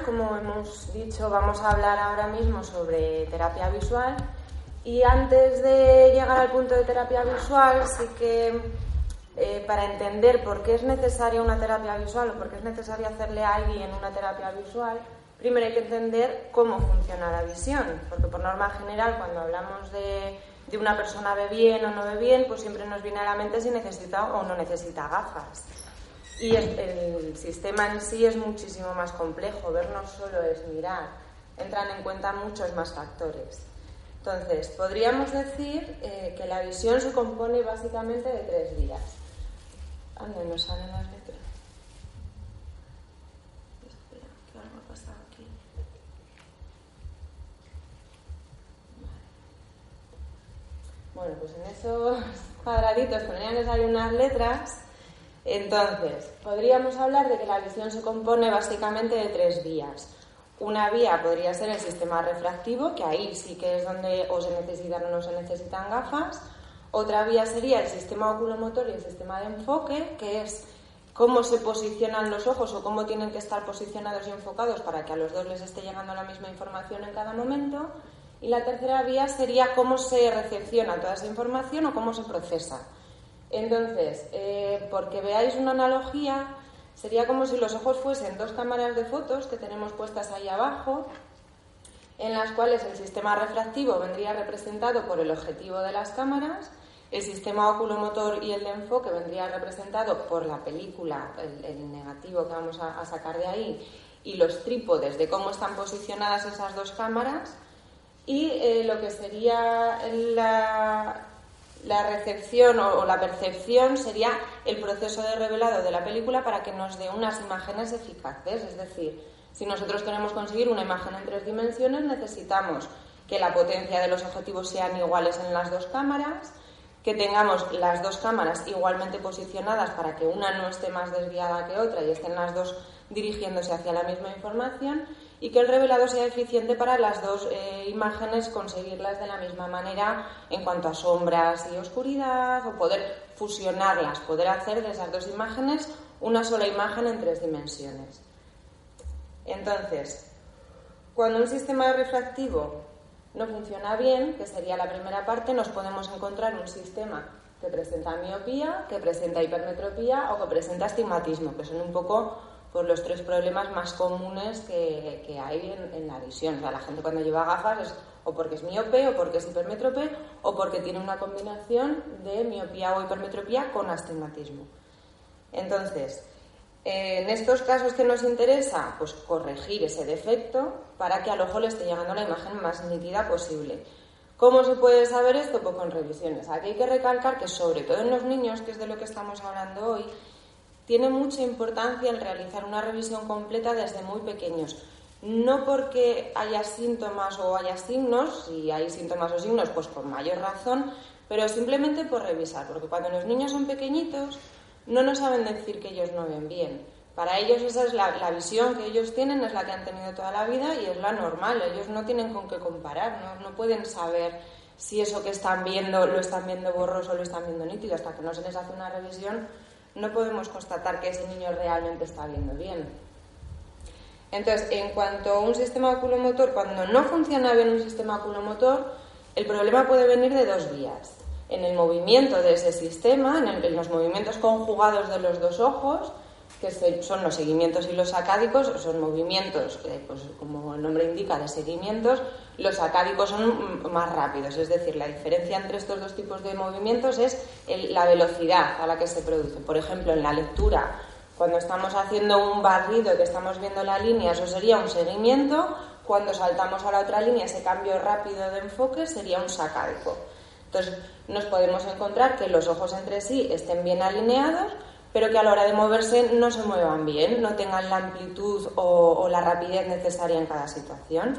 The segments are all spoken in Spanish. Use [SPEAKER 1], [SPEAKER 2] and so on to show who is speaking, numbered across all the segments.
[SPEAKER 1] Como hemos dicho, vamos a hablar ahora mismo sobre terapia visual. Y antes de llegar al punto de terapia visual, sí que eh, para entender por qué es necesaria una terapia visual o por qué es necesario hacerle a alguien una terapia visual, primero hay que entender cómo funciona la visión, porque por norma general cuando hablamos de, de una persona ve bien o no ve bien, pues siempre nos viene a la mente si necesita o no necesita gafas. Y el, sistema en sí es muchísimo más complejo, ver no solo es mirar, entran en cuenta muchos más factores. Entonces, podríamos decir eh, que la visión se compone básicamente de tres vías. ¿Dónde nos salen las letras? Espera, ¿qué algo ha pasado aquí? Bueno, pues en esos cuadraditos que salir unas letras entonces, podríamos hablar de que la visión se compone básicamente de tres vías. Una vía podría ser el sistema refractivo, que ahí sí que es donde o se necesitan o no se necesitan gafas. Otra vía sería el sistema oculomotor y el sistema de enfoque, que es cómo se posicionan los ojos o cómo tienen que estar posicionados y enfocados para que a los dos les esté llegando la misma información en cada momento. Y la tercera vía sería cómo se recepciona toda esa información o cómo se procesa. Entonces, eh, porque veáis una analogía, sería como si los ojos fuesen dos cámaras de fotos que tenemos puestas ahí abajo, en las cuales el sistema refractivo vendría representado por el objetivo de las cámaras, el sistema oculomotor y el de enfoque vendría representado por la película, el, negativo que vamos a, sacar de ahí, y los trípodes de cómo están posicionadas esas dos cámaras, y eh, lo que sería la, la recepción o, la percepción sería el proceso de revelado de la película para que nos dé unas imágenes eficaces. Es decir, si nosotros queremos conseguir una imagen en tres dimensiones, necesitamos que la potencia de los objetivos sean iguales en las dos cámaras, que tengamos las dos cámaras igualmente posicionadas para que una no esté más desviada que otra y estén las dos dirigiéndose hacia la misma información y que el revelado sea eficiente para las dos eh, imágenes conseguirlas de la misma manera en cuanto a sombras y oscuridad o poder fusionarlas, poder hacer de esas dos imágenes una sola imagen en tres dimensiones. Entonces, cuando un sistema refractivo no funciona bien, que sería la primera parte, nos podemos encontrar un sistema que presenta miopía, que presenta hipermetropía o que presenta astigmatismo, que son un poco por los tres problemas más comunes que, hay en, la visión. O sea, la gente cuando lleva gafas es o porque es miope, o porque es hipermetrope, o porque tiene una combinación de miopía o hipermetropía con astigmatismo. Entonces, en estos casos que nos interesa, pues corregir ese defecto para que al ojo le esté llegando la imagen más nítida posible. ¿Cómo se puede saber esto? Pues con revisiones. Aquí hay que recalcar que sobre todo en los niños, que es de lo que estamos hablando hoy, tiene mucha importancia el realizar una revisión completa desde muy pequeños. No porque haya síntomas o haya signos, si hay síntomas o signos, pues por mayor razón, pero simplemente por revisar, porque cuando los niños son pequeñitos no nos saben decir que ellos no ven bien. Para ellos esa es la, visión que ellos tienen, es la que han tenido toda la vida y es la normal. Ellos no tienen con qué comparar, no, no pueden saber si eso que están viendo lo están viendo borroso o lo están viendo nítido. Hasta que no se les hace una revisión no podemos constatar que ese niño realmente está viendo bien. Entonces, en cuanto a un sistema oculomotor, cuando no funciona bien un sistema oculomotor, el problema puede venir de dos vías. En el movimiento de ese sistema, en, los movimientos conjugados de los dos ojos, que son los seguimientos y los sacádicos, son movimientos, pues, como el nombre indica, de seguimientos, los sacádicos son más rápidos, es decir, la diferencia entre estos dos tipos de movimientos es la velocidad a la que se produce. Por ejemplo, en la lectura cuando estamos haciendo un barrido que estamos viendo la línea, eso sería un seguimiento. Cuando saltamos a la otra línea, ese cambio rápido de enfoque sería un sacádico. Entonces, nos podemos encontrar que los ojos entre sí estén bien alineados, pero que a la hora de moverse no se muevan bien, no tengan la amplitud o, la rapidez necesaria en cada situación.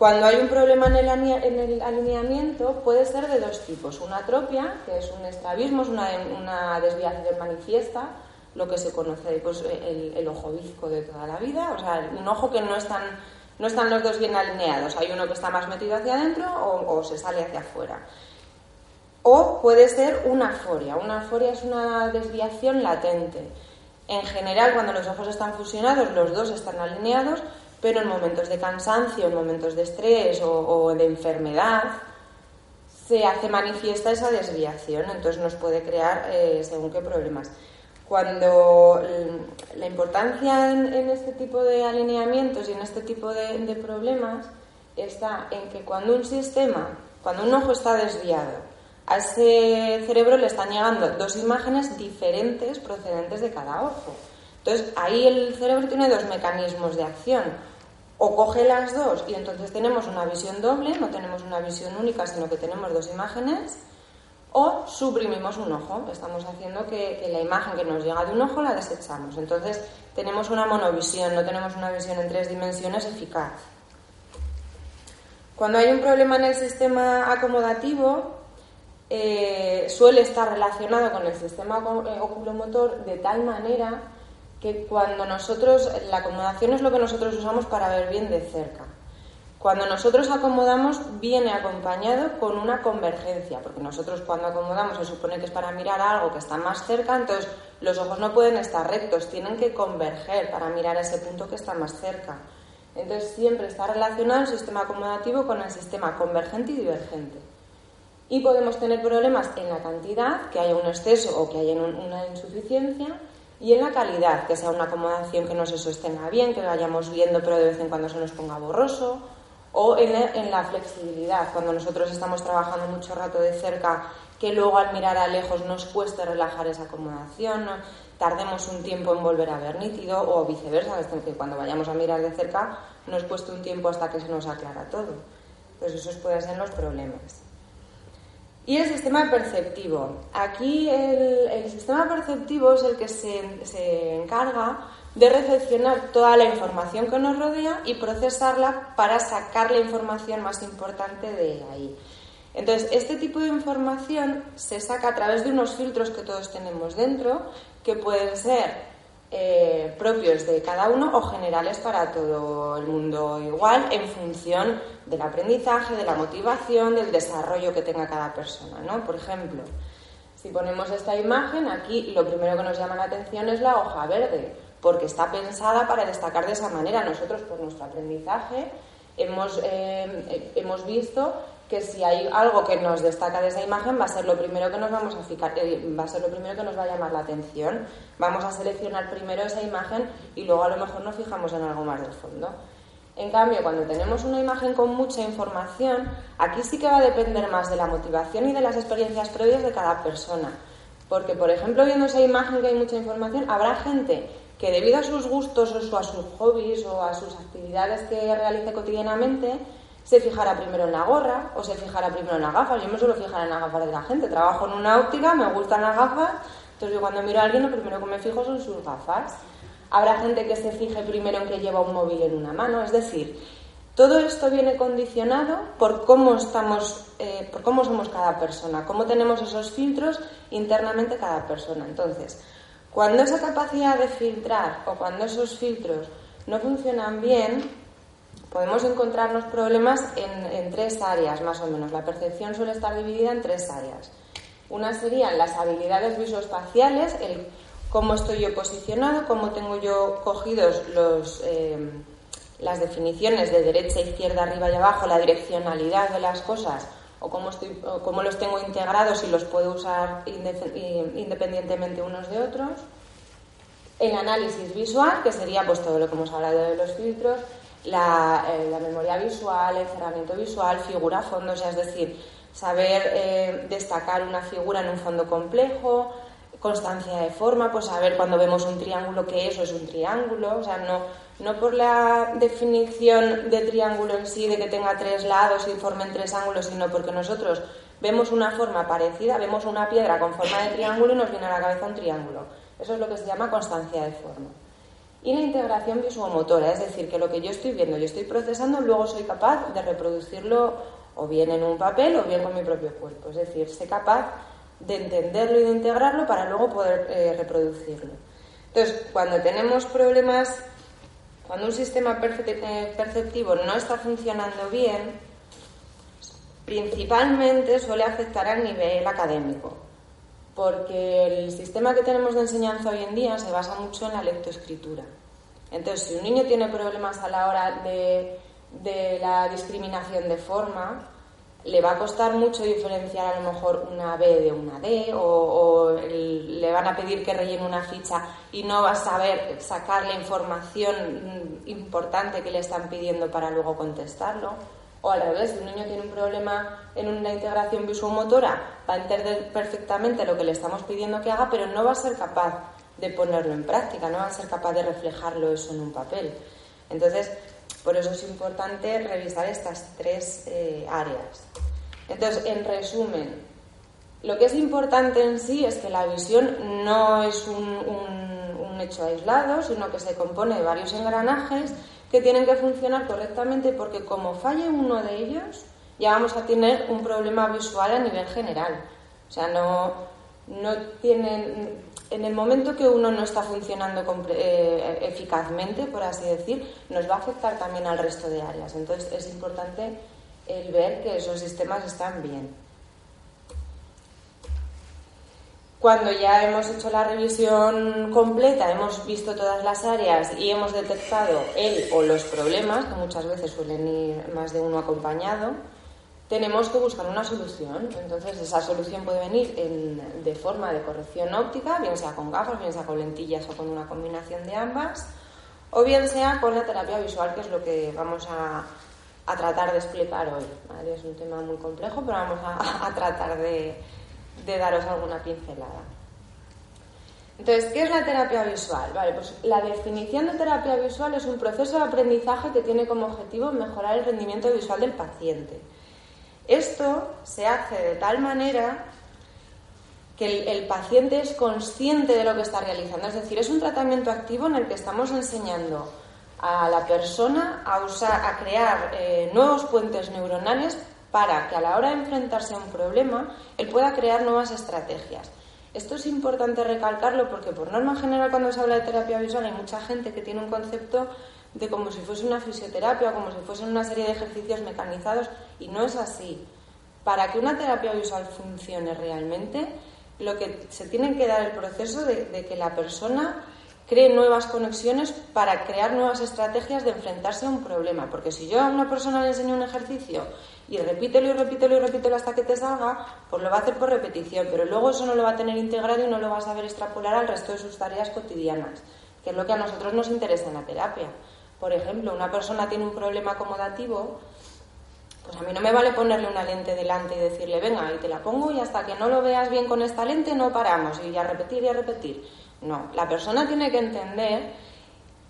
[SPEAKER 1] Cuando hay un problema en el, en el, alineamiento puede ser de dos tipos. Una atropia, que es un estrabismo, es una, desviación manifiesta, lo que se conoce pues, el, ojo visco de toda la vida, o sea, un ojo que no están, no están los dos bien alineados, hay uno que está más metido hacia adentro o, se sale hacia afuera. O puede ser una aforia, una aforia es una desviación latente. En general, cuando los ojos están fusionados, los dos están alineados, pero en momentos de cansancio, en momentos de estrés o, de enfermedad, se hace manifiesta esa desviación, entonces nos puede crear eh, según qué problemas cuando la importancia en, este tipo de alineamientos y en este tipo de, problemas está en que cuando un sistema, cuando un ojo está desviado, a ese cerebro le están llegando dos imágenes diferentes procedentes de cada ojo. Entonces ahí el cerebro tiene dos mecanismos de acción. O coge las dos y entonces tenemos una visión doble, no tenemos una visión única, sino que tenemos dos imágenes o suprimimos un ojo. Estamos haciendo que, la imagen que nos llega de un ojo la desechamos. Entonces tenemos una monovisión, no tenemos una visión en tres dimensiones eficaz. Cuando hay un problema en el sistema acomodativo, eh, suele estar relacionado con el sistema eh, oculomotor de tal manera que cuando nosotros, la acomodación es lo que nosotros usamos para ver bien de cerca. Cuando nosotros acomodamos viene acompañado con una convergencia, porque nosotros cuando acomodamos se supone que es para mirar algo que está más cerca, entonces los ojos no pueden estar rectos, tienen que converger para mirar ese punto que está más cerca. Entonces siempre está relacionado el sistema acomodativo con el sistema convergente y divergente. Y podemos tener problemas en la cantidad, que haya un exceso o que haya una insuficiencia, y en la calidad, que sea una acomodación que no se sostenga bien, que vayamos viendo pero de vez en cuando se nos ponga borroso, o en, la flexibilidad, cuando nosotros estamos trabajando mucho rato de cerca, que luego al mirar a lejos nos cueste relajar esa acomodación, tardemos un tiempo en volver a ver nítido o viceversa, que cuando vayamos a mirar de cerca nos cueste un tiempo hasta que se nos aclara todo. Pues esos pueden ser los problemas. Y el sistema perceptivo. Aquí el, sistema perceptivo es el que se, se encarga de recepcionar toda la información que nos rodea y procesarla para sacar la información más importante de ahí. Entonces, este tipo de información se saca a través de unos filtros que todos tenemos dentro, que pueden ser eh, propios de cada uno o generales para todo el mundo igual, en función del aprendizaje, de la motivación, del desarrollo que tenga cada persona. ¿no? Por ejemplo, si ponemos esta imagen, aquí lo primero que nos llama la atención es la hoja verde porque está pensada para destacar de esa manera. Nosotros, por nuestro aprendizaje, hemos, eh, hemos visto que si hay algo que nos destaca de esa imagen va a ser lo primero que nos vamos a fijar, eh, va a ser lo primero que nos va a llamar la atención. Vamos a seleccionar primero esa imagen y luego a lo mejor nos fijamos en algo más del fondo. En cambio, cuando tenemos una imagen con mucha información, aquí sí que va a depender más de la motivación y de las experiencias previas de cada persona. Porque, por ejemplo, viendo esa imagen que hay mucha información, habrá gente que debido a sus gustos o a sus hobbies o a sus actividades que realice cotidianamente, se fijará primero en la gorra o se fijará primero en las gafas. Yo me suelo fijar en las gafas de la gente. Trabajo en una óptica, me gustan las gafas, entonces yo cuando miro a alguien lo primero que me fijo son sus gafas. Habrá gente que se fije primero en que lleva un móvil en una mano, es decir, todo esto viene condicionado por cómo estamos, eh, por cómo somos cada persona, cómo tenemos esos filtros internamente cada persona. Entonces, cuando esa capacidad de filtrar o cuando esos filtros no funcionan bien, podemos encontrarnos problemas en, tres áreas más o menos. La percepción suele estar dividida en tres áreas. Una serían las habilidades visoespaciales, el cómo estoy yo posicionado, cómo tengo yo cogidos eh, las definiciones de derecha, izquierda, arriba y abajo, la direccionalidad de las cosas, o cómo, o cómo los tengo integrados y los puedo usar independientemente unos de otros. El análisis visual, que sería pues todo lo que hemos hablado de los filtros, la, eh, memoria visual, el cerramiento visual, figura, fondo, o sea, es decir, saber eh, destacar una figura en un fondo complejo, constancia de forma, pues saber cuando vemos un triángulo que eso es un triángulo, o sea, no, no por la definición de triángulo en sí, de que tenga tres lados y formen tres ángulos, sino porque nosotros vemos una forma parecida, vemos una piedra con forma de triángulo y nos viene a la cabeza un triángulo. Eso es lo que se llama constancia de forma. Y la integración visuomotora, es decir, que lo que yo estoy viendo y estoy procesando, luego soy capaz de reproducirlo o bien en un papel o bien con mi propio cuerpo. Es decir, sé capaz de entenderlo y de integrarlo para luego poder eh, reproducirlo. Entonces, cuando tenemos problemas, cuando un sistema eh, perceptivo no está funcionando bien, principalmente suele afectar al nivel académico, porque el sistema que tenemos de enseñanza hoy en día se basa mucho en la lectoescritura. Entonces, si un niño tiene problemas a la hora de, de la discriminación de forma, le va a costar mucho diferenciar a lo mejor una B de una D o, le van a pedir que rellene una ficha y no va a saber sacar la información importante que le están pidiendo para luego contestarlo. O al revés, si un niño tiene un problema en una integración visuomotora, va a entender perfectamente lo que le estamos pidiendo que haga, pero no va a ser capaz de ponerlo en práctica, no va a ser capaz de reflejarlo eso en un papel. Entonces, por eso es importante revisar estas tres eh, áreas. Entonces, en resumen, lo que es importante en sí es que la visión no es un, un hecho aislado, sino que se compone de varios engranajes que tienen que funcionar correctamente porque como falle uno de ellos, ya vamos a tener un problema visual a nivel general. O sea, no, no tienen en el momento que uno no está funcionando eh, eficazmente, por así decir, nos va a afectar también al resto de áreas. Entonces es importante el ver que esos sistemas están bien. Cuando ya hemos hecho la revisión completa, hemos visto todas las áreas y hemos detectado el o los problemas, que muchas veces suelen ir más de uno acompañado, tenemos que buscar una solución. Entonces, esa solución puede venir de forma de corrección óptica, bien sea con gafas, bien sea con lentillas o con una combinación de ambas, o bien sea con la terapia visual, que es lo que vamos a, tratar de explicar hoy. Es un tema muy complejo, pero vamos a, tratar de, de, daros alguna pincelada. Entonces, ¿qué es la terapia visual? Vale, pues la definición de terapia visual es un proceso de aprendizaje que tiene como objetivo mejorar el rendimiento visual del paciente esto se hace de tal manera que el, paciente es consciente de lo que está realizando. Es decir, es un tratamiento activo en el que estamos enseñando a la persona a, usar, a crear eh, nuevos puentes neuronales para que a la hora de enfrentarse a un problema él pueda crear nuevas estrategias. Esto es importante recalcarlo porque por norma general cuando se habla de terapia visual hay mucha gente que tiene un concepto de como si fuese una fisioterapia o como si fuesen una serie de ejercicios mecanizados y no es así. Para que una terapia visual funcione realmente, lo que se tiene que dar el proceso de, que la persona cree nuevas conexiones para crear nuevas estrategias de enfrentarse a un problema. Porque si yo a una persona le enseño un ejercicio y repítelo y repítelo y repítelo hasta que te salga, pues lo va a hacer por repetición, pero luego eso no lo va a tener integrado y no lo va a saber extrapolar al resto de sus tareas cotidianas, que es lo que a nosotros nos interesa en la terapia. Por ejemplo, una persona tiene un problema acomodativo, pues a mí no me vale ponerle una lente delante y decirle, venga, y te la pongo y hasta que no lo veas bien con esta lente no paramos y a repetir y a repetir. No, la persona tiene que entender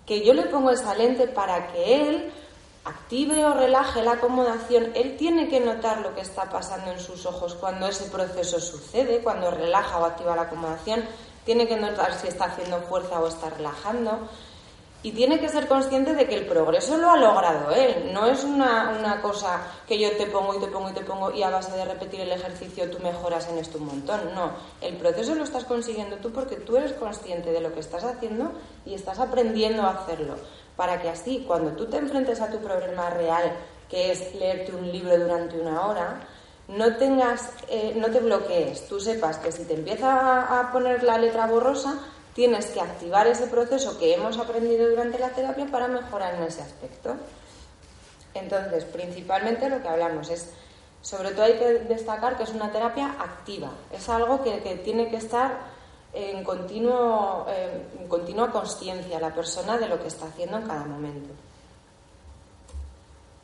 [SPEAKER 1] que yo le pongo esa lente para que él active o relaje la acomodación, él tiene que notar lo que está pasando en sus ojos cuando ese proceso sucede, cuando relaja o activa la acomodación, tiene que notar si está haciendo fuerza o está relajando y tiene que ser consciente de que el progreso lo ha logrado él. No es una, cosa que yo te pongo y te pongo y te pongo y a base de repetir el ejercicio tú mejoras en esto un montón. No, el proceso lo estás consiguiendo tú porque tú eres consciente de lo que estás haciendo y estás aprendiendo a hacerlo. Para que así, cuando tú te enfrentes a tu problema real, que es leerte un libro durante una hora, no tengas, eh, no te bloquees. Tú sepas que si te empieza a poner la letra borrosa, tienes que activar ese proceso que hemos aprendido durante la terapia para mejorar en ese aspecto. Entonces, principalmente lo que hablamos es, sobre todo hay que destacar que es una terapia activa, es algo que, tiene que estar en, continuo, en continua conciencia la persona de lo que está haciendo en cada momento.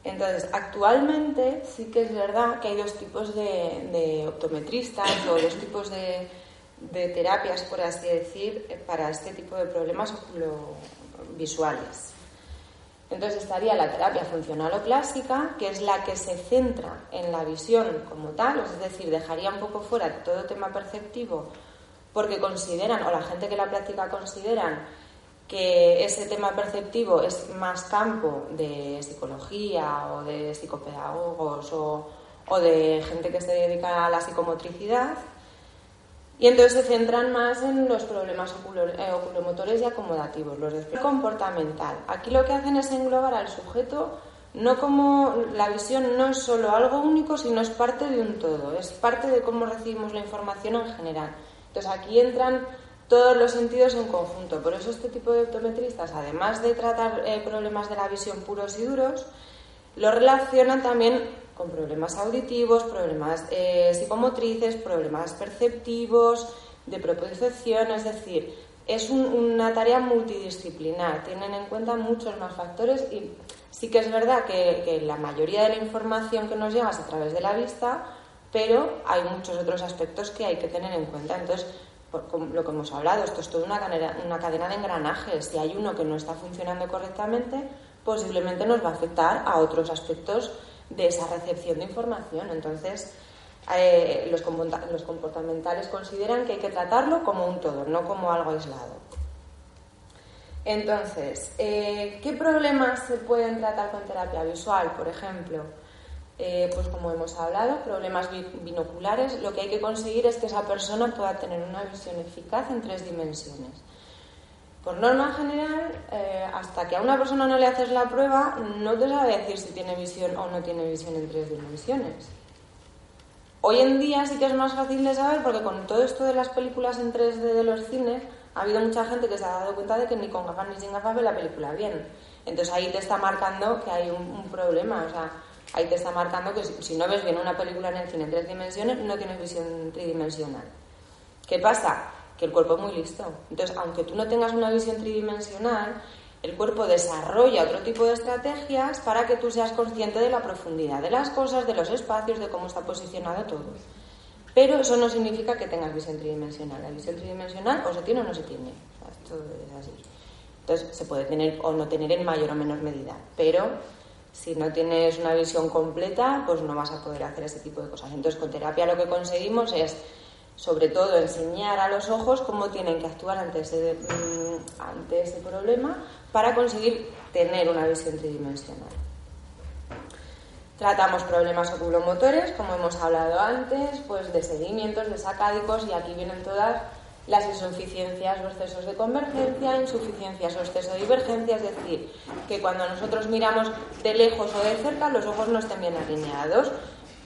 [SPEAKER 1] Entonces, actualmente sí que es verdad que hay dos tipos de, optometristas o dos tipos de, terapias, por así decir, para este tipo de problemas visuales. Entonces estaría la terapia funcional o clásica, que es la que se centra en la visión como tal, es decir, dejaría un poco fuera todo tema perceptivo, porque consideran, o la gente que la practica consideran, que ese tema perceptivo es más campo de psicología o de psicopedagogos o, de gente que se dedica a la psicomotricidad. Y entonces se centran más en los problemas eh, oculomotores y acomodativos, los de comportamental. Aquí lo que hacen es englobar al sujeto no como la visión no es solo algo único, sino es parte de un todo, es parte de cómo recibimos la información en general. Entonces aquí entran todos los sentidos en conjunto. Por eso este tipo de optometristas, además de tratar eh, problemas de la visión puros y duros, lo relacionan también con problemas auditivos, problemas eh, psicomotrices, problemas perceptivos, de propiocepción, es decir, es una tarea multidisciplinar, tienen en cuenta muchos más factores y sí que es verdad que, la mayoría de la información que nos llega es a través de la vista, pero hay muchos otros aspectos que hay que tener en cuenta. Entonces, lo que hemos hablado, esto es toda una cadena, una cadena de engranajes. Si hay uno que no está funcionando correctamente, posiblemente nos va a afectar a otros aspectos de esa recepción de información. Entonces, eh, los, comportamentales consideran que hay que tratarlo como un todo, no como algo aislado. Entonces, eh, ¿qué problemas se pueden tratar con terapia visual, por ejemplo? Eh, pues como hemos hablado, problemas binoculares, lo que hay que conseguir es que esa persona pueda tener una visión eficaz en tres dimensiones. Por norma general, eh, hasta que a una persona no le haces la prueba, no te sabe decir si tiene visión o no tiene visión en tres dimensiones. Hoy en día sí que es más fácil de saber porque con todo esto de las películas en 3D de los cines, ha habido mucha gente que se ha dado cuenta de que ni con gafas ni sin gafas ve la película bien. Entonces ahí te está marcando que hay un, problema. O sea, ahí te está marcando que si, no ves bien una película en el cine en tres dimensiones, no tienes visión tridimensional. ¿Qué pasa? Que el cuerpo es muy listo. Entonces, aunque tú no tengas una visión tridimensional, el cuerpo desarrolla otro tipo de estrategias para que tú seas consciente de la profundidad de las cosas, de los espacios, de cómo está posicionado todo. Pero eso no significa que tengas visión tridimensional. La visión tridimensional o se tiene o no se tiene. Esto es así. Entonces, se puede tener o no tener en mayor o menor medida. Pero si no tienes una visión completa, pues no vas a poder hacer ese tipo de cosas. Entonces, con terapia lo que conseguimos es, sobre todo, enseñar a los ojos cómo tienen que actuar ante ese, mm, ante problema para conseguir tener una visión tridimensional. Tratamos problemas oculomotores, como hemos hablado antes, pues de seguimientos, de sacádicos, y aquí vienen todas las insuficiencias o excesos de convergencia, insuficiencias o exceso de divergencia, es decir, que cuando nosotros miramos de lejos o de cerca, los ojos no estén bien alineados.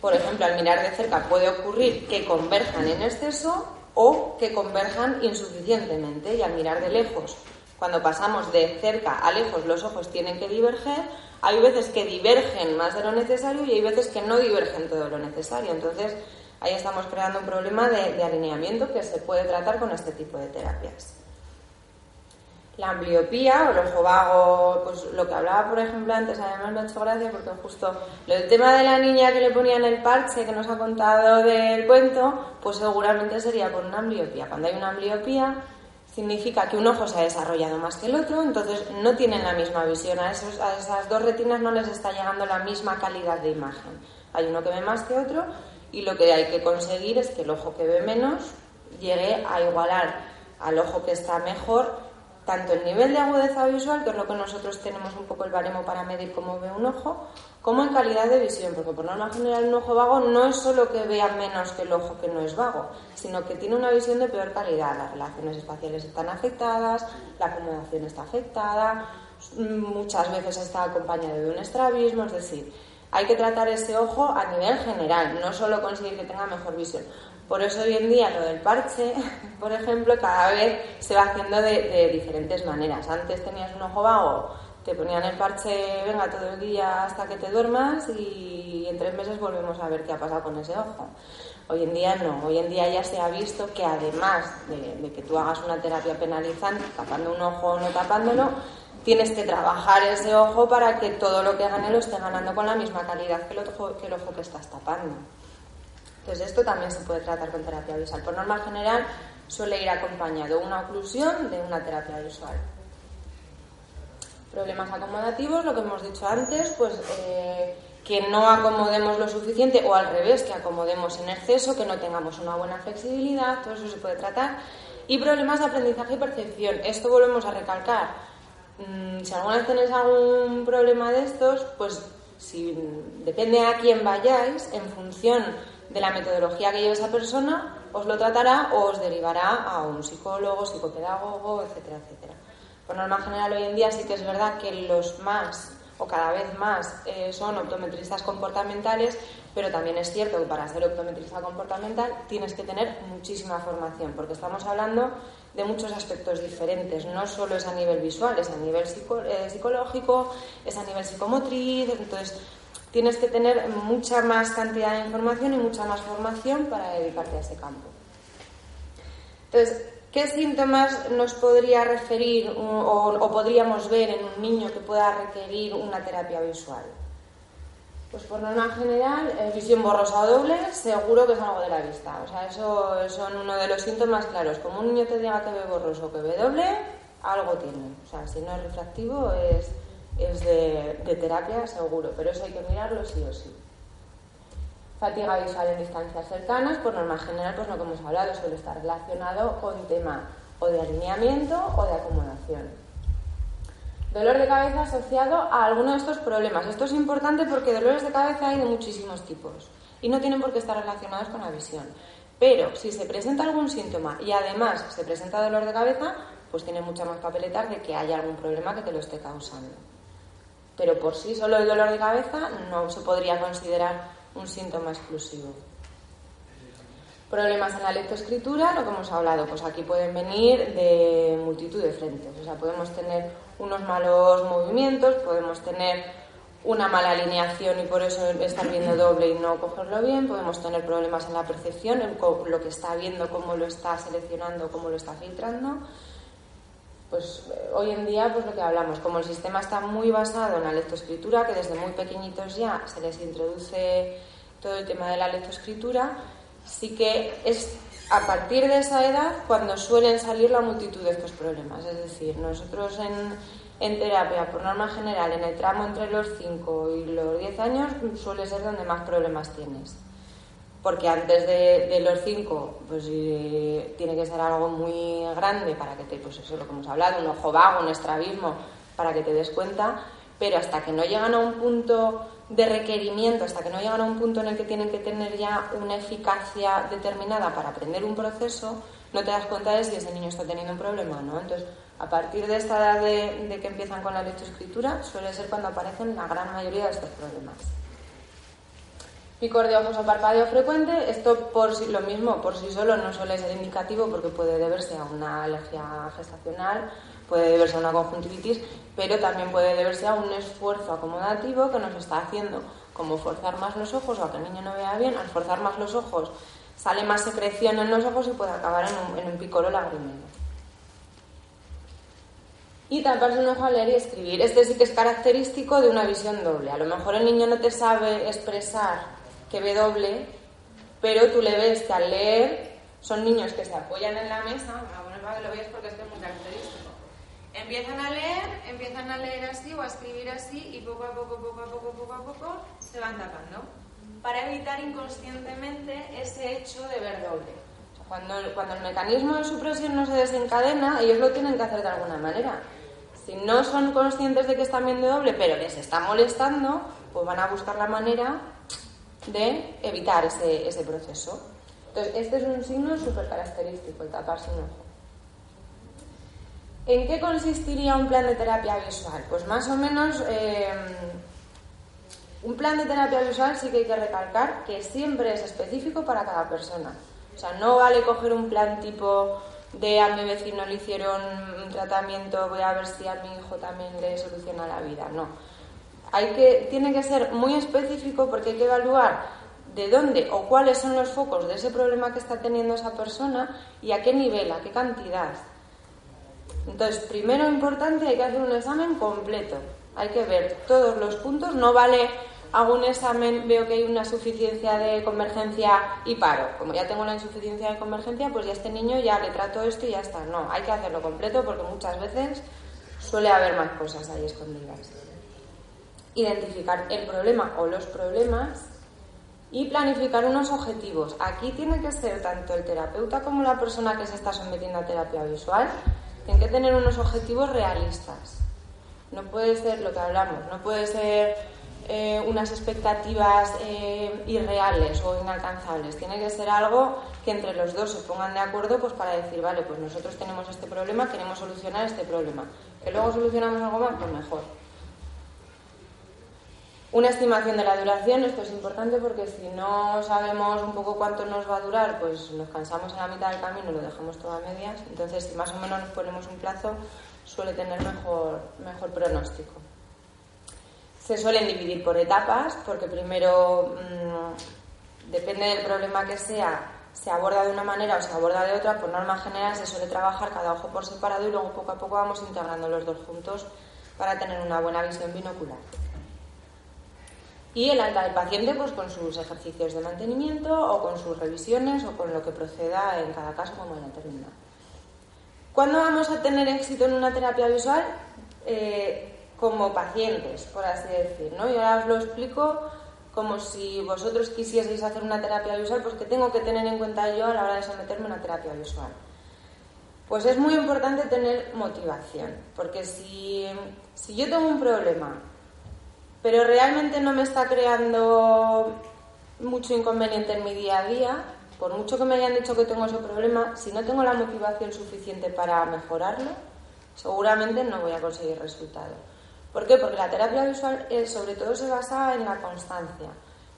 [SPEAKER 1] Por ejemplo, al mirar de cerca puede ocurrir que converjan en exceso o que converjan insuficientemente y al mirar de lejos. Cuando pasamos de cerca a lejos, los ojos tienen que diverger. Hay veces que divergen más de lo necesario y hay veces que no divergen todo lo necesario. Entonces, ahí estamos creando un problema de, alineamiento que se puede tratar con este tipo de terapias. La ambliopía o el ojo vago, pues lo que hablaba, por ejemplo, antes, además me ha hecho gracia porque justo el tema de la niña que le ponían el parche que nos ha contado del cuento, pues seguramente sería por una ambliopía. Cuando hay una ambliopía, significa que un ojo se ha desarrollado más que el otro, entonces no tienen la misma visión. A, esos, a esas dos retinas no les está llegando la misma calidad de imagen. Hay uno que ve más que otro y lo que hay que conseguir es que el ojo que ve menos llegue a igualar al ojo que está mejor tanto el nivel de agudeza visual, que es lo que nosotros tenemos un poco el baremo para medir cómo ve un ojo, como en calidad de visión, porque por norma general un ojo vago no es solo que vea menos que el ojo que no es vago, sino que tiene una visión de peor calidad. Las relaciones espaciales están afectadas, la acomodación está afectada, muchas veces está acompañado de un estrabismo, es decir, hay que tratar ese ojo a nivel general, no solo conseguir que tenga mejor visión. Por eso hoy en día lo del parche, por ejemplo, cada vez se va haciendo de, diferentes maneras. Antes tenías un ojo vago, te ponían el parche, venga, todo el día hasta que te duermas y en tres meses volvemos a ver qué ha pasado con ese ojo. Hoy en día no, hoy en día ya se ha visto que además de, que tú hagas una terapia penalizante, tapando un ojo o no tapándolo, tienes que trabajar ese ojo para que todo lo que gane lo esté ganando con la misma calidad que el que, el ojo que estás tapando. Entonces esto también se puede tratar con terapia visual. Por norma general suele ir acompañado una oclusión de una terapia visual. Problemas acomodativos, lo que hemos dicho antes, pues eh, que no acomodemos lo suficiente o al revés, que acomodemos en exceso, que no tengamos una buena flexibilidad, todo eso se puede tratar. Y problemas de aprendizaje y percepción. Esto volvemos a recalcar Mm, si alguna vez tenéis algún problema de estos, pues si depende a quién vayáis, en función de la metodología que lleve esa persona, os lo tratará o os derivará a un psicólogo, psicopedagogo, etcétera, etcétera. Por norma general, hoy en día sí que es verdad que los más o cada vez más eh, son optometristas comportamentales, pero también es cierto que para ser optometrista comportamental tienes que tener muchísima formación, porque estamos hablando de muchos aspectos diferentes. No solo es a nivel visual, es a nivel eh, psicológico, es a nivel psicomotriz. Entonces, tienes que tener mucha más cantidad de información y mucha más formación para dedicarte a ese campo. Entonces, ¿qué síntomas nos podría referir o podríamos ver en un niño que pueda requerir una terapia visual? Pues por norma general, eh, visión borrosa o doble, seguro que es algo de la vista. O sea, eso son uno de los síntomas claros. Como un niño te diga que ve borroso o que ve doble, algo tiene. O sea, si no es refractivo, es, es de, terapia seguro. Pero eso hay que mirarlo sí o sí. Fatiga visual en distancias cercanas, por norma general, pues lo que hemos hablado, suele estar relacionado con tema o de alineamiento o de acomodación. Dolor de cabeza asociado a alguno de estos problemas. Esto es importante porque dolores de cabeza hay de muchísimos tipos y no tienen por qué estar relacionados con la visión. Pero si se presenta algún síntoma y además se presenta dolor de cabeza, pues tiene mucha más papeletas de que haya algún problema que te lo esté causando. Pero por sí solo el dolor de cabeza no se podría considerar un síntoma exclusivo. Problemas en la lectoescritura, lo que hemos hablado, pues aquí pueden venir de multitud de frentes. O sea, podemos tener unos malos movimientos, podemos tener una mala alineación y por eso estar viendo doble y no cogerlo bien, podemos tener problemas en la percepción, en lo que está viendo, cómo lo está seleccionando, cómo lo está filtrando. Pues eh, hoy en día, pues lo que hablamos, como el sistema está muy basado en la lectoescritura, que desde muy pequeñitos ya se les introduce todo el tema de la lectoescritura, sí que es a partir de esa edad cuando suelen salir la multitud de estos problemas. Es decir, nosotros en, en terapia, por norma general, en el tramo entre los 5 y los 10 años, suele ser donde más problemas tienes. Porque antes de, los 5, pues eh, tiene que ser algo muy grande para que te, pues eso lo que hemos hablado, un ojo vago, un estrabismo, para que te des cuenta, pero hasta que no llegan a un punto de requerimiento hasta que no llegan a un punto en el que tienen que tener ya una eficacia determinada para aprender un proceso, no te das cuenta de si ese niño está teniendo un problema no. Entonces, a partir de esta edad de, que empiezan con la lectoescritura, suele ser cuando aparecen la gran mayoría de estos problemas. Picor de ojos o parpadeo frecuente, esto por sí, lo mismo, por sí solo no suele ser indicativo porque puede deberse a una alergia gestacional puede deberse a una conjuntivitis, pero también puede deberse a un esfuerzo acomodativo que nos está haciendo como forzar más los ojos o a que el niño no vea bien, al forzar más los ojos sale más secreción en los ojos y puede acabar en un, en un picoro lagrimero. Y taparse un ojo a leer y escribir. Este sí que es característico de una visión doble. A lo mejor el niño no te sabe expresar que ve doble, pero tú le ves que al leer son niños que se apoyan en la mesa. Bueno, para que lo veas porque es muy característico Empiezan a leer, empiezan a leer así o a escribir así y poco a poco, poco a poco, poco a poco se van tapando para evitar inconscientemente ese hecho de ver doble. cuando, cuando el mecanismo de supresión no se desencadena, ellos lo tienen que hacer de alguna manera. Si no son conscientes de que están viendo doble, pero les está molestando, pues van a buscar la manera de evitar ese, ese proceso. Entonces, este es un signo súper característico, el taparse un ojo. ¿En qué consistiría un plan de terapia visual? Pues más o menos eh, Un plan de terapia visual sí que hay que recalcar que siempre es específico para cada persona. O sea, no vale coger un plan tipo de a mi vecino le hicieron un tratamiento, voy a ver si a mi hijo también le soluciona la vida. No. Hay que, tiene que ser muy específico porque hay que evaluar de dónde o cuáles son los focos de ese problema que está teniendo esa persona y a qué nivel, a qué cantidad. Entonces, primero importante, hay que hacer un examen completo. Hay que ver todos los puntos. No vale, hago un examen, veo que hay una suficiencia de convergencia y paro. Como ya tengo la insuficiencia de convergencia, pues ya este niño ya le trato esto y ya está. No, hay que hacerlo completo porque muchas veces suele haber más cosas ahí escondidas. Identificar el problema o los problemas y planificar unos objetivos. Aquí tiene que ser tanto el terapeuta como la persona que se está sometiendo a terapia visual tienen que tener unos objetivos realistas. No puede ser lo que hablamos, no puede ser eh, unas expectativas eh, irreales o inalcanzables. Tiene que ser algo que entre los dos se pongan de acuerdo pues para decir, vale, pues nosotros tenemos este problema, queremos solucionar este problema. Que luego solucionamos algo más, pues mejor. Una estimación de la duración, esto es importante porque si no sabemos un poco cuánto nos va a durar, pues nos cansamos en la mitad del camino lo dejamos todo a medias. Entonces, si más o menos nos ponemos un plazo, suele tener mejor, mejor pronóstico. Se suelen dividir por etapas porque primero, mm, depende del problema que sea, se aborda de una manera o se aborda de otra. Por norma general se suele trabajar cada ojo por separado y luego poco a poco vamos integrando los dos juntos para tener una buena visión binocular y el del paciente pues con sus ejercicios de mantenimiento o con sus revisiones o con lo que proceda en cada caso como haya terminado. ¿Cuándo vamos a tener éxito en una terapia visual? Eh, como pacientes, por así decir, ¿no? Y ahora os lo explico como si vosotros quisieseis hacer una terapia visual, pues que tengo que tener en cuenta yo a la hora de someterme a una terapia visual. Pues es muy importante tener motivación, porque si, si yo tengo un problema pero realmente no me está creando mucho inconveniente en mi día a día, por mucho que me hayan dicho que tengo ese problema, si no tengo la motivación suficiente para mejorarlo, seguramente no voy a conseguir resultado. ¿Por qué? Porque la terapia visual sobre todo se basa en la constancia.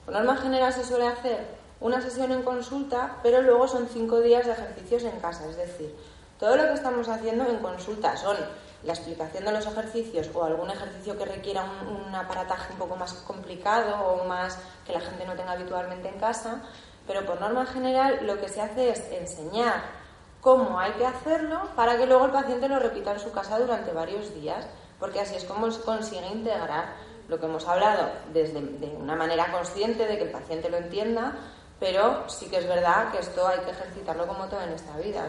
[SPEAKER 1] Por norma general se suele hacer una sesión en consulta, pero luego son cinco días de ejercicios en casa. Es decir, todo lo que estamos haciendo en consulta son la explicación de los ejercicios o algún ejercicio que requiera un, aparataje un poco más complicado o más que la gente no tenga habitualmente en casa, pero por norma general lo que se hace es enseñar cómo hay que hacerlo para que luego el paciente lo repita en su casa durante varios días, porque así es como se consigue integrar lo que hemos hablado desde de una manera consciente de que el paciente lo entienda, pero sí que es verdad que esto hay que ejercitarlo como todo en esta vida.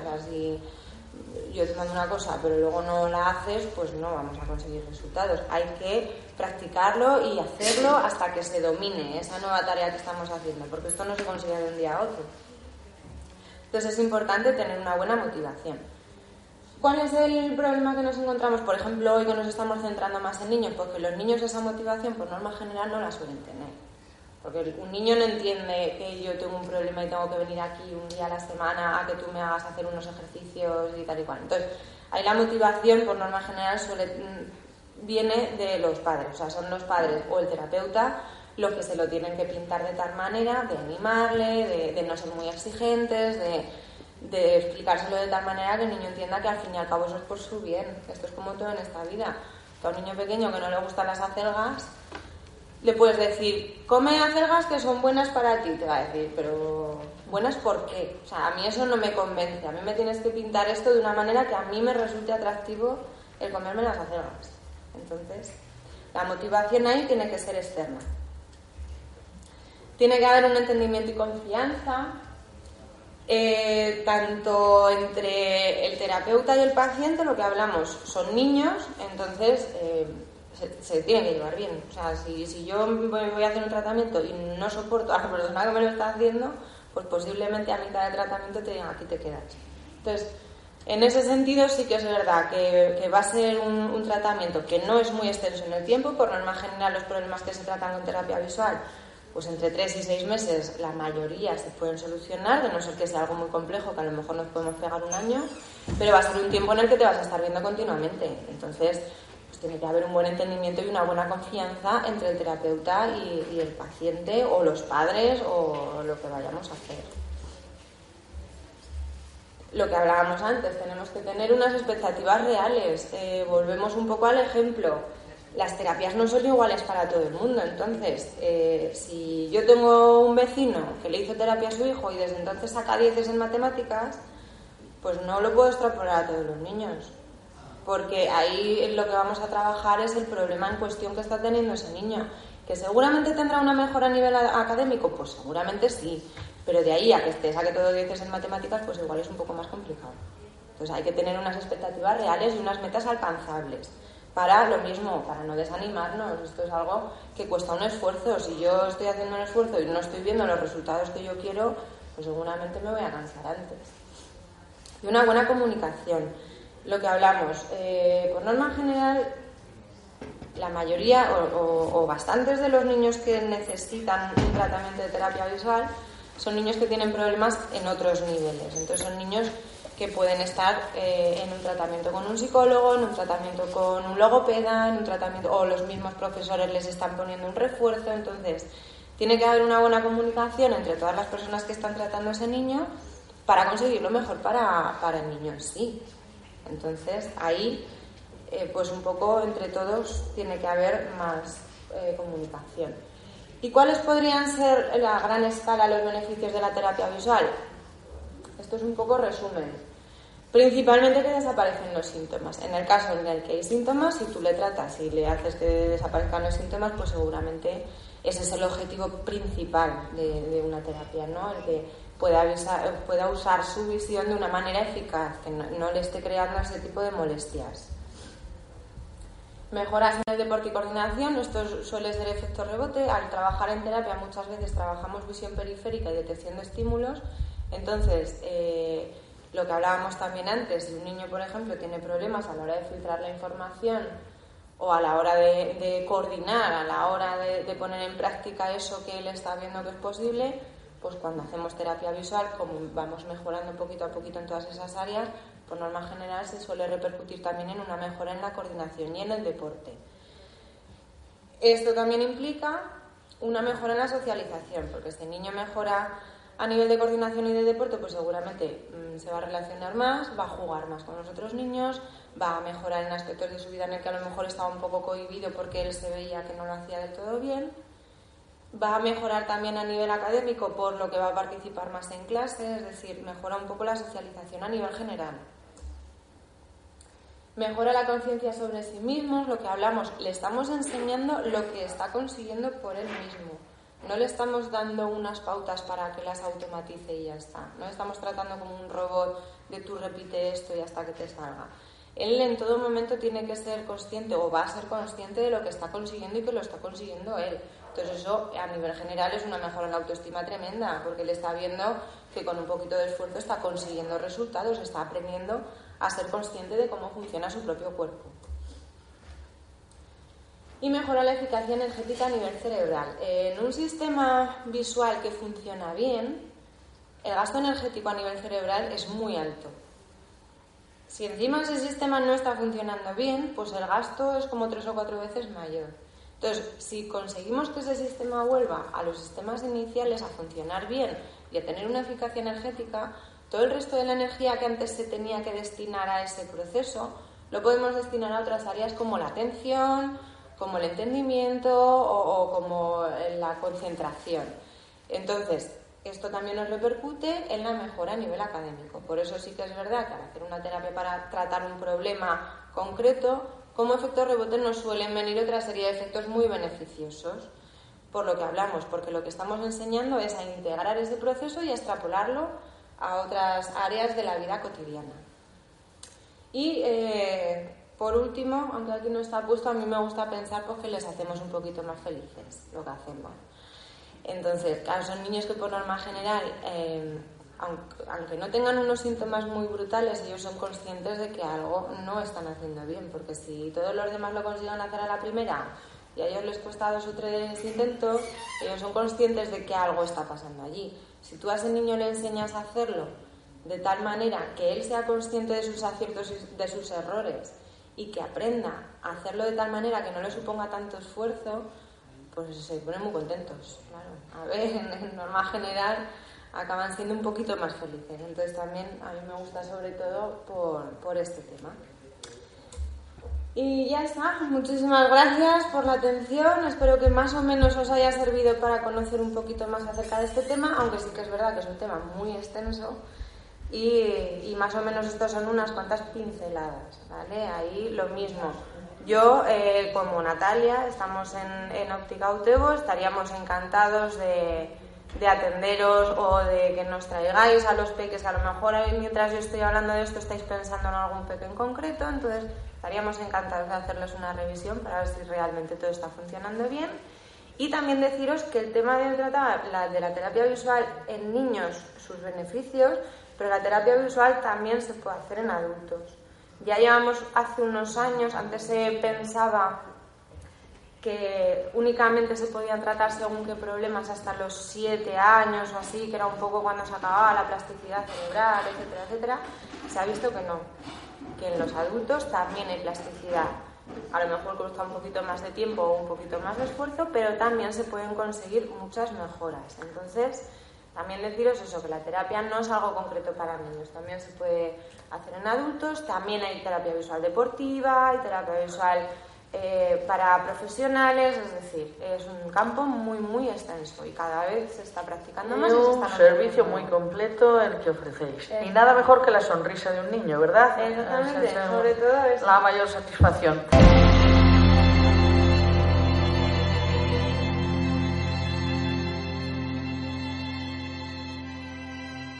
[SPEAKER 1] Yo te mando una cosa pero luego no la haces, pues no vamos a conseguir resultados. Hay que practicarlo y hacerlo hasta que se domine esa nueva tarea que estamos haciendo, porque esto no se consigue de un día a otro. Entonces es importante tener una buena motivación. ¿Cuál es el problema que nos encontramos, por ejemplo, hoy que nos estamos centrando más en niños? Porque los niños esa motivación, por norma general, no la suelen tener. Porque un niño no entiende que yo tengo un problema y tengo que venir aquí un día a la semana a que tú me hagas hacer unos ejercicios y tal y cual. Entonces, ahí la motivación, por norma general, suele, mm, viene de los padres. O sea, son los padres o el terapeuta los que se lo tienen que pintar de tal manera, de animarle, de, no ser muy exigentes, de, de, explicárselo de tal manera que el niño entienda que al fin y al cabo eso es por su bien. Esto es como todo en esta vida. a un niño pequeño que no le gustan las acelgas, le puedes decir, come acelgas que son buenas para ti, te va a decir, pero buenas por qué? O sea, a mí eso no me convence, a mí me tienes que pintar esto de una manera que a mí me resulte atractivo el comerme las acelgas. Entonces, la motivación ahí tiene que ser externa. Tiene que haber un entendimiento y confianza, eh, tanto entre el terapeuta y el paciente, lo que hablamos son niños, entonces eh, se, tiene que llevar bien. O sea, si, yo voy a hacer un tratamiento y no soporto a la persona que me lo está haciendo, pues posiblemente a mitad de tratamiento te digan aquí te quedas. Entonces, en ese sentido sí que es verdad que, va a ser un, un, tratamiento que no es muy extenso en el tiempo, por norma general los problemas que se tratan con terapia visual, pues entre tres y seis meses la mayoría se pueden solucionar, de no ser que sea algo muy complejo, que a lo mejor nos podemos pegar un año, pero va a ser un tiempo en el que te vas a estar viendo continuamente. Entonces, pues tiene que haber un buen entendimiento y una buena confianza entre el terapeuta y, el paciente o los padres o lo que vayamos a hacer. Lo que hablábamos antes, tenemos que tener unas expectativas reales. Eh, volvemos un poco al ejemplo. Las terapias no son iguales para todo el mundo. Entonces, eh, si yo tengo un vecino que le hizo terapia a su hijo y desde entonces saca dieces en matemáticas, pues no lo puedo extrapolar a todos los niños porque ahí lo que vamos a trabajar es el problema en cuestión que está teniendo ese niño. ¿Que seguramente tendrá una mejora a nivel académico? Pues seguramente sí, pero de ahí a que te saque todo 10 en matemáticas, pues igual es un poco más complicado. Entonces hay que tener unas expectativas reales y unas metas alcanzables. Para lo mismo, para no desanimarnos, esto es algo que cuesta un esfuerzo. Si yo estoy haciendo un esfuerzo y no estoy viendo los resultados que yo quiero, pues seguramente me voy a cansar antes. Y una buena comunicación lo que hablamos. Eh, por norma general, la mayoría o, bastantes de los niños que necesitan un tratamiento de terapia visual son niños que tienen problemas en otros niveles. Entonces son niños que pueden estar eh, en un tratamiento con un psicólogo, en un tratamiento con un logopeda, en un tratamiento o los mismos profesores les están poniendo un refuerzo. Entonces tiene que haber una buena comunicación entre todas las personas que están tratando a ese niño para conseguir lo mejor para, para el niño en sí. Entonces, ahí, eh, pues un poco entre todos tiene que haber más eh, comunicación. ¿Y cuáles podrían ser en la gran escala los beneficios de la terapia visual? Esto es un poco resumen. Principalmente que desaparecen los síntomas. En el caso en el que hay síntomas, si tú le tratas y le haces que desaparezcan los síntomas, pues seguramente ese es el objetivo principal de, de una terapia, ¿no? El que pueda, usar su visión de una manera eficaz, que no, le esté creando ese tipo de molestias. Mejoras en el deporte y coordinación, esto suele ser efecto rebote. Al trabajar en terapia muchas veces trabajamos visión periférica y detección de estímulos. Entonces, eh, lo que hablábamos también antes, si un niño, por ejemplo, tiene problemas a la hora de filtrar la información o a la hora de, coordinar, a la hora de, poner en práctica eso que él está viendo que es posible, pues cuando hacemos terapia visual, como vamos mejorando poquito a poquito en todas esas áreas, por norma general se suele repercutir también en una mejora en la coordinación y en el deporte. Esto también implica una mejora en la socialización, porque este niño mejora a nivel de coordinación y de deporte, pues seguramente mm, se va a relacionar más, va a jugar más con los otros niños, va a mejorar en aspectos de su vida en el que a lo mejor estaba un poco cohibido porque él se veía que no lo hacía del todo bien Va a mejorar también a nivel académico por lo que va a participar más en clase, es decir, mejora un poco la socialización a nivel general. Mejora la conciencia sobre sí mismo, lo que hablamos, le estamos enseñando lo que está consiguiendo por él mismo. No le estamos dando unas pautas para que las automatice y ya está. No estamos tratando como un robot de tú repite esto y hasta que te salga. Él en todo momento tiene que ser consciente o va a ser consciente de lo que está consiguiendo y que lo está consiguiendo él. Entonces eso a nivel general es una mejora en la autoestima tremenda, porque él está viendo que con un poquito de esfuerzo está consiguiendo resultados, está aprendiendo a ser consciente de cómo funciona su propio cuerpo. Y mejora la eficacia energética a nivel cerebral. En un sistema visual que funciona bien, el gasto energético a nivel cerebral es muy alto. Si encima ese sistema no está funcionando bien, pues el gasto es como tres o cuatro veces mayor. Entonces, si conseguimos que ese sistema vuelva a los sistemas iniciales a funcionar bien y a tener una eficacia energética, todo el resto de la energía que antes se tenía que destinar a ese proceso lo podemos destinar a otras áreas como la atención, como el entendimiento o, como la concentración. Entonces, esto también nos repercute en la mejora a nivel académico. Por eso sí que es verdad que al hacer una terapia para tratar un problema concreto, como efecto rebote nos suelen venir otra serie de efectos muy beneficiosos, por lo que hablamos, porque lo que estamos enseñando es a integrar ese proceso y a extrapolarlo a otras áreas de la vida cotidiana. Y eh, por último, aunque aquí no está puesto, a mí me gusta pensar pues, que les hacemos un poquito más felices lo que hacemos. Entonces, son niños que por norma general eh, aunque, no tengan unos síntomas muy brutales, ellos son conscientes de que algo no están haciendo bien, porque si todos los demás lo consiguen hacer a la primera y a ellos les cuesta dos o tres intentos, ellos son conscientes de que algo está pasando allí. Si tú a ese niño le enseñas a hacerlo de tal manera que él sea consciente de sus aciertos y de sus errores y que aprenda a hacerlo de tal manera que no le suponga tanto esfuerzo, pues se ponen muy contentos, claro. A ver, en norma general acaban siendo un poquito más felices. Entonces también a mí me gusta sobre todo por, por este tema. Y ya está, muchísimas gracias por la atención, espero que más o menos os haya servido para conocer un poquito más acerca de este tema, aunque sí que es verdad que es un tema muy extenso y, más o menos estos son unas cuantas pinceladas, ¿vale? Ahí lo mismo. Yo, eh, como Natalia, estamos en, en Óptica Utebo, estaríamos encantados de, de atenderos o de que nos traigáis a los peques. A lo mejor mientras yo estoy hablando de esto estáis pensando en algún peque en concreto, entonces estaríamos encantados de hacerles una revisión para ver si realmente todo está funcionando bien. Y también deciros que el tema de, la, de la terapia visual en niños, sus beneficios, pero la terapia visual también se puede hacer en adultos. Ya llevamos hace unos años, antes se pensaba que únicamente se podían tratar según qué problemas hasta los siete años o así, que era un poco cuando se acababa la plasticidad cerebral, etcétera, etcétera, se ha visto que no, que en los adultos también hay plasticidad. A lo mejor cuesta un poquito más de tiempo o un poquito más de esfuerzo, pero también se pueden conseguir muchas mejoras. Entonces, también deciros eso, que la terapia no es algo concreto para niños, también se puede hacer en adultos, también hay terapia visual deportiva, hay terapia visual eh, para profesionales, es decir, es un campo muy, muy extenso y cada vez se está practicando más.
[SPEAKER 2] Y un servicio muy completo el que ofrecéis. Y nada mejor que la sonrisa de un niño, ¿verdad?
[SPEAKER 1] Exactamente, sobre todo es
[SPEAKER 2] la mayor satisfacción.